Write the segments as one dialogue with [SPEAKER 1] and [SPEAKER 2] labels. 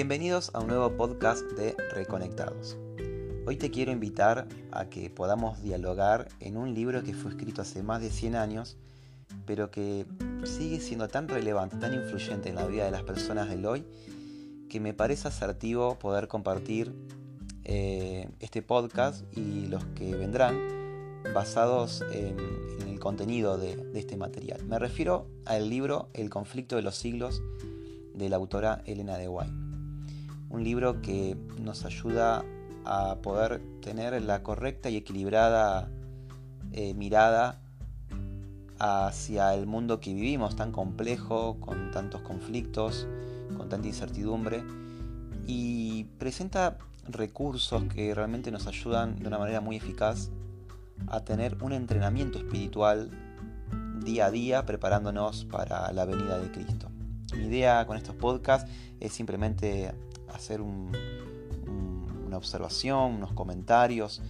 [SPEAKER 1] Bienvenidos a un nuevo podcast de Reconectados. Hoy te quiero invitar a que podamos dialogar en un libro que fue escrito hace más de 100 años, pero que sigue siendo tan relevante, tan influyente en la vida de las personas del hoy, que me parece asertivo poder compartir eh, este podcast y los que vendrán basados en, el contenido de, este material. Me refiero al libro El conflicto de los siglos de la autora Elena de White un libro que nos ayuda a poder tener la correcta y equilibrada eh, mirada hacia el mundo que vivimos, tan complejo, con tantos conflictos, con tanta incertidumbre, y presenta recursos que realmente nos ayudan de una manera muy eficaz a tener un entrenamiento espiritual día a día preparándonos para la venida de Cristo. Mi idea con estos podcasts es simplemente hacer una observación, unos comentarios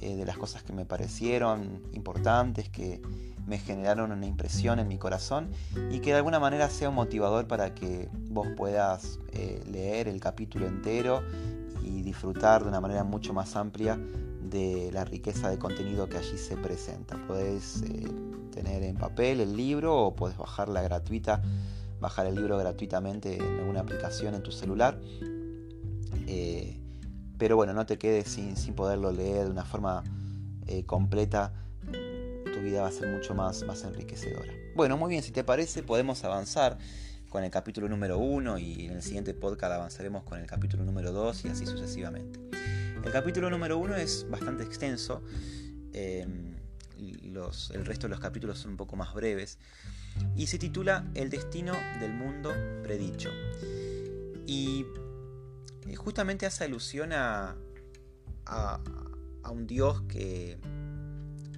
[SPEAKER 1] eh, de las cosas que me parecieron importantes, que me generaron una impresión en mi corazón y que de alguna manera sea un motivador para que vos puedas eh, leer el capítulo entero y disfrutar de una manera mucho más amplia de la riqueza de contenido que allí se presenta. Podés eh, tener en papel el libro o podés bajarla gratuita, bajar el libro gratuitamente en alguna aplicación en tu celular eh, pero bueno, no te quedes sin, poderlo leer de una forma eh, completa. Tu vida va a ser mucho más, más enriquecedora. Bueno, muy bien, si te parece, podemos avanzar con el capítulo número 1 y en el siguiente podcast avanzaremos con el capítulo número 2 y así sucesivamente. El capítulo número 1 es bastante extenso. Em, los, el resto de los capítulos son un poco más breves. Y se titula El destino del mundo predicho. Y justamente hace alusión a, a, un Dios que,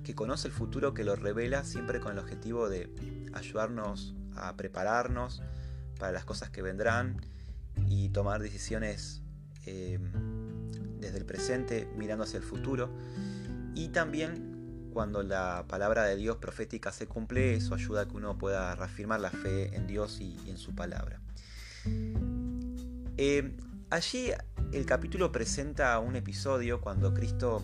[SPEAKER 1] que conoce el futuro, que lo revela siempre con el objetivo de ayudarnos a prepararnos para las cosas que vendrán y tomar decisiones eh, desde el presente mirando hacia el futuro. Y también cuando la palabra de Dios profética se cumple, eso ayuda a que uno pueda reafirmar la fe en Dios y, en su palabra. Eh, Allí el capítulo presenta un episodio cuando Cristo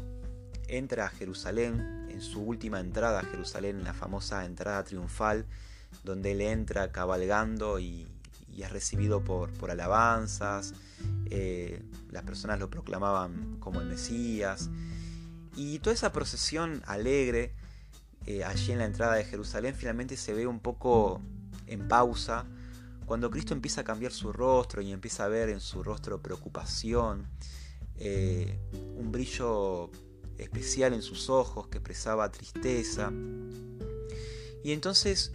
[SPEAKER 1] entra a Jerusalén, en su última entrada a Jerusalén, la famosa entrada triunfal, donde él entra cabalgando y, es recibido por, alabanzas, eh, las personas lo proclamaban como el Mesías, y toda esa procesión alegre eh, allí en la entrada de Jerusalén finalmente se ve un poco en pausa, cuando Cristo empieza a cambiar su rostro y empieza a ver en su rostro preocupación, eh, un brillo especial en sus ojos que expresaba tristeza. Y entonces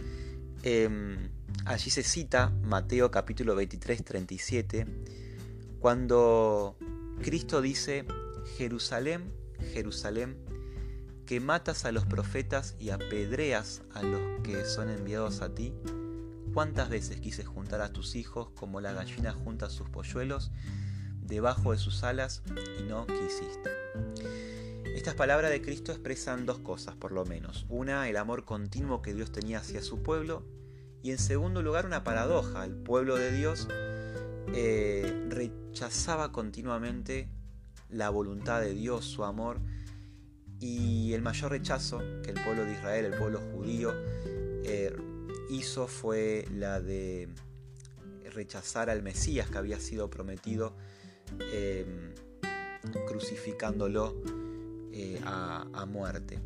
[SPEAKER 1] em, allí se cita Mateo capítulo 23, 37, cuando Cristo dice, Jerusalén, Jerusalén, que matas a los profetas y apedreas a los que son enviados a ti, ¿Cuántas veces quise juntar a tus hijos como la gallina junta sus polluelos debajo de sus alas y no quisiste? Estas palabras de Cristo expresan dos cosas, por lo menos. Una, el amor continuo que Dios tenía hacia su pueblo. Y en segundo lugar, una paradoja. El pueblo de Dios eh, rechazaba continuamente la voluntad de Dios, su amor. Y el mayor rechazo que el pueblo de Israel, el pueblo judío, eh, hizo fue la de rechazar al Mesías que había sido prometido, em, crucificándolo eh, a, muerte.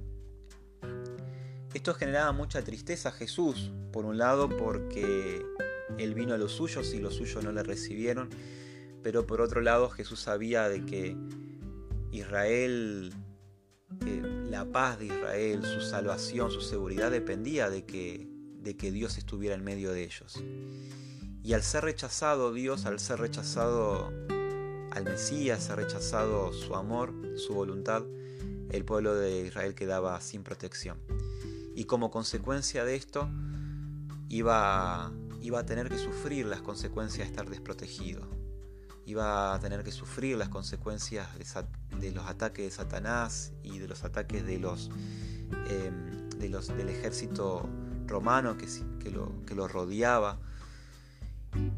[SPEAKER 1] Esto generaba mucha tristeza a Jesús, por un lado porque él vino a los suyos y los suyos no le recibieron, pero por otro lado Jesús sabía de que Israel, eh, la paz de Israel, su salvación, su seguridad dependía de que de que Dios estuviera en medio de ellos. Y al ser rechazado Dios, al ser rechazado al Mesías, ser rechazado su amor, su voluntad, el pueblo de Israel quedaba sin protección. Y como consecuencia de esto, iba, iba a tener que sufrir las consecuencias de estar desprotegido. Iba a tener que sufrir las consecuencias de, los ataques de Satanás y de los ataques de los, de los del ejército romano que, lo, que lo rodeaba.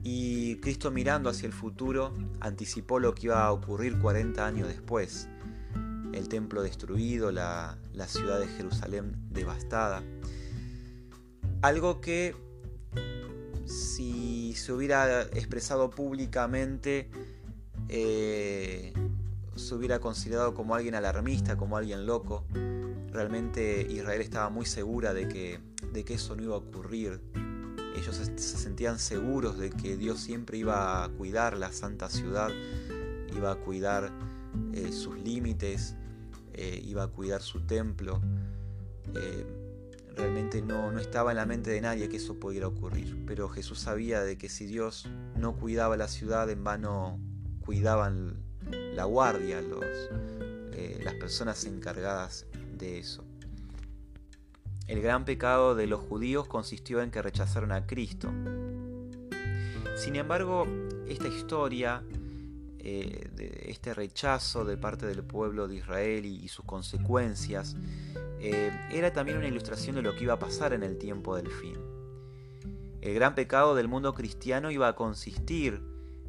[SPEAKER 1] Y Cristo mirando hacia el futuro anticipó lo que iba a ocurrir 40 años después. El templo destruido, la, la ciudad de Jerusalén devastada. Algo que si se hubiera expresado públicamente eh, se hubiera considerado como alguien alarmista, como alguien loco. Realmente Israel estaba muy segura de que, de que eso no iba a ocurrir. Ellos se sentían seguros de que Dios siempre iba a cuidar la santa ciudad, iba a cuidar eh, sus límites, eh, iba a cuidar su templo. realmente no, no estaba en la mente de nadie que eso pudiera ocurrir. Pero Jesús sabía de que si Dios no cuidaba la ciudad, en vano cuidaban la guardia, los, eh, las personas encargadas de eso. El gran pecado de los judíos consistió en que rechazaron a Cristo. Sin embargo, esta historia, eh, este rechazo de parte del pueblo de Israel y, sus consecuencias, eh, era también una ilustración de lo que iba a pasar en el tiempo del fin. El gran pecado del mundo cristiano iba a consistir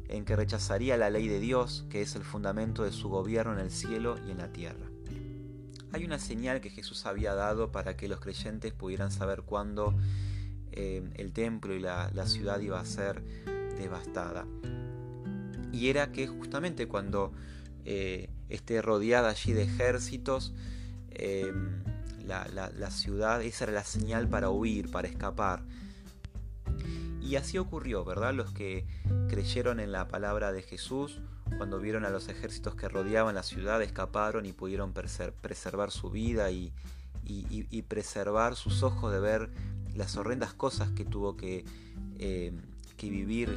[SPEAKER 1] en que rechazaría la ley de Dios, que es el fundamento de su gobierno en el cielo y en la tierra. Hay una señal que Jesús había dado para que los creyentes pudieran saber cuándo eh, el templo y la, ciudad iba a ser devastada. Y era que justamente cuando eh, esté rodeada allí de ejércitos, eh, la, la ciudad, esa era la señal para huir, para escapar. Y así ocurrió, ¿verdad? Los que creyeron en la palabra de Jesús, cuando vieron a los ejércitos que rodeaban la ciudad, escaparon y pudieron preservar su vida y, preservar sus ojos de ver las horrendas cosas que tuvo que, eh, vivir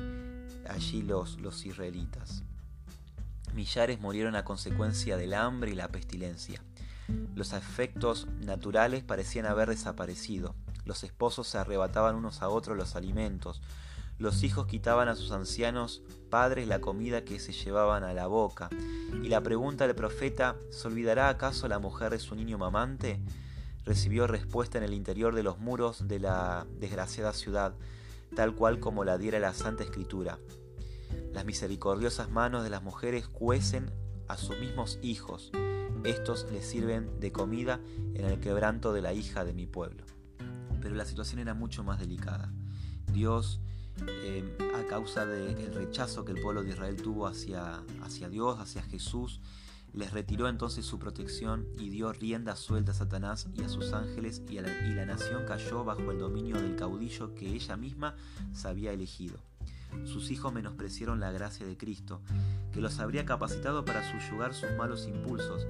[SPEAKER 1] allí los, los israelitas. Millares murieron a consecuencia del hambre y la pestilencia. Los efectos naturales parecían haber desaparecido. Los esposos se arrebataban unos a otros los alimentos. Los hijos quitaban a sus ancianos padres la comida que se llevaban a la boca. Y la pregunta del profeta, ¿se olvidará acaso la mujer de su niño mamante? Recibió respuesta en el interior de los muros de la desgraciada ciudad, tal cual como la diera la Santa Escritura. Las misericordiosas manos de las mujeres cuecen a sus mismos hijos. Estos les sirven de comida en el quebranto de la hija de mi pueblo pero la situación era mucho más delicada. Dios, eh, a causa del rechazo que el pueblo de Israel tuvo hacia, hacia Dios, hacia Jesús, les retiró entonces su protección y dio rienda suelta a Satanás y a sus ángeles y, la, y la nación cayó bajo el dominio del caudillo que ella misma se había elegido. Sus hijos menospreciaron la gracia de Cristo, que los habría capacitado para subyugar sus malos impulsos,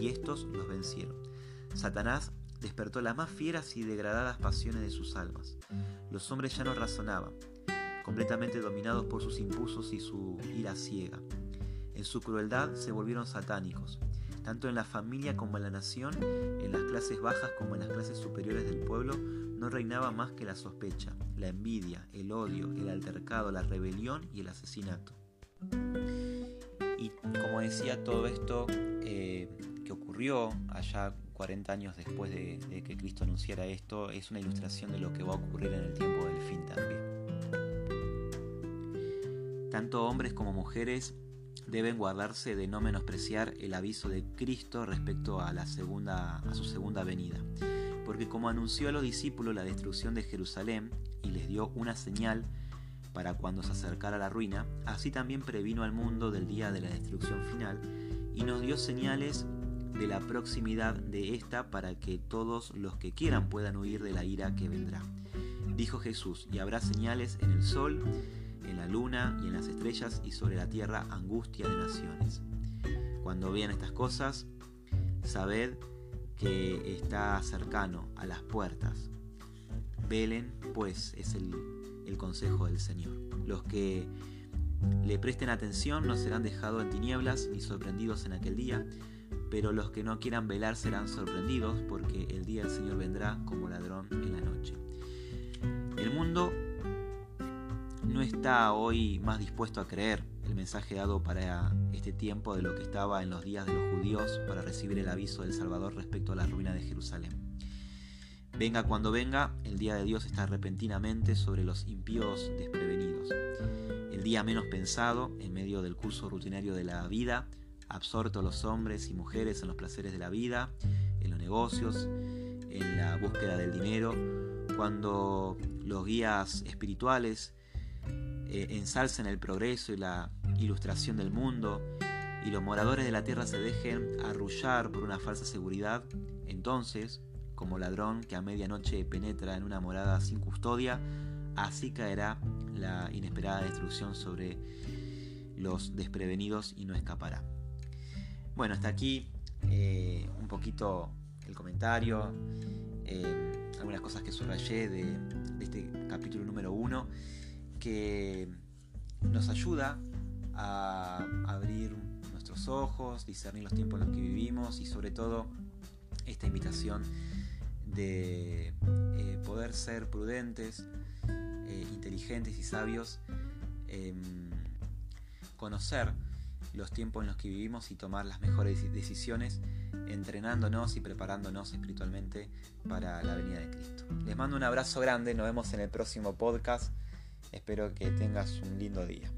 [SPEAKER 1] y estos los vencieron. Satanás despertó las más fieras y degradadas pasiones de sus almas. Los hombres ya no razonaban, completamente dominados por sus impulsos y su ira ciega. En su crueldad se volvieron satánicos, tanto en la familia como en la nación, en las clases bajas como en las clases superiores del pueblo, no reinaba más que la sospecha, la envidia, el odio, el altercado, la rebelión y el asesinato. Y como decía, todo esto eh, que ocurrió allá 40 años después de, que Cristo anunciara esto, es una ilustración de lo que va a ocurrir en el tiempo del fin también. Tanto hombres como mujeres deben guardarse de no menospreciar el aviso de Cristo respecto a, la segunda, a su segunda venida, porque como anunció a los discípulos la destrucción de Jerusalén y les dio una señal para cuando se acercara la ruina, así también previno al mundo del día de la destrucción final y nos dio señales de la proximidad de esta para que todos los que quieran puedan huir de la ira que vendrá. Dijo Jesús, y habrá señales en el sol, en la luna y en las estrellas y sobre la tierra angustia de naciones. Cuando vean estas cosas, sabed que está cercano a las puertas. Velen, pues, es el, el consejo del Señor. Los que le presten atención no serán dejados en tinieblas ni sorprendidos en aquel día, pero los que no quieran velar serán sorprendidos porque el día del Señor vendrá como ladrón en la noche. El mundo no está hoy más dispuesto a creer el mensaje dado para este tiempo de lo que estaba en los días de los judíos para recibir el aviso del Salvador respecto a la ruina de Jerusalén. Venga cuando venga, el día de Dios está repentinamente sobre los impíos desprevenidos. El día menos pensado, en medio del curso rutinario de la vida, absorto los hombres y mujeres en los placeres de la vida, en los negocios, en la búsqueda del dinero, cuando los guías espirituales eh, el progreso y la ilustración del mundo, y los moradores de la tierra se dejen arrullar por una falsa seguridad, entonces, como ladrón que a medianoche penetra en una morada sin custodia, así caerá la inesperada destrucción sobre los desprevenidos y no escapará. Bueno, hasta aquí eh, un poquito el comentario, eh, algunas cosas que subrayé de, de este capítulo número uno, que nos ayuda a abrir nuestros ojos, discernir los tiempos en los que vivimos y sobre todo esta invitación de eh, poder ser prudentes, inteligentes y sabios, em, conocer los tiempos en los que vivimos y tomar las mejores decisiones, entrenándonos y preparándonos espiritualmente para la venida de Cristo. Les mando un abrazo grande, nos vemos en el próximo podcast, espero que tengas un lindo día.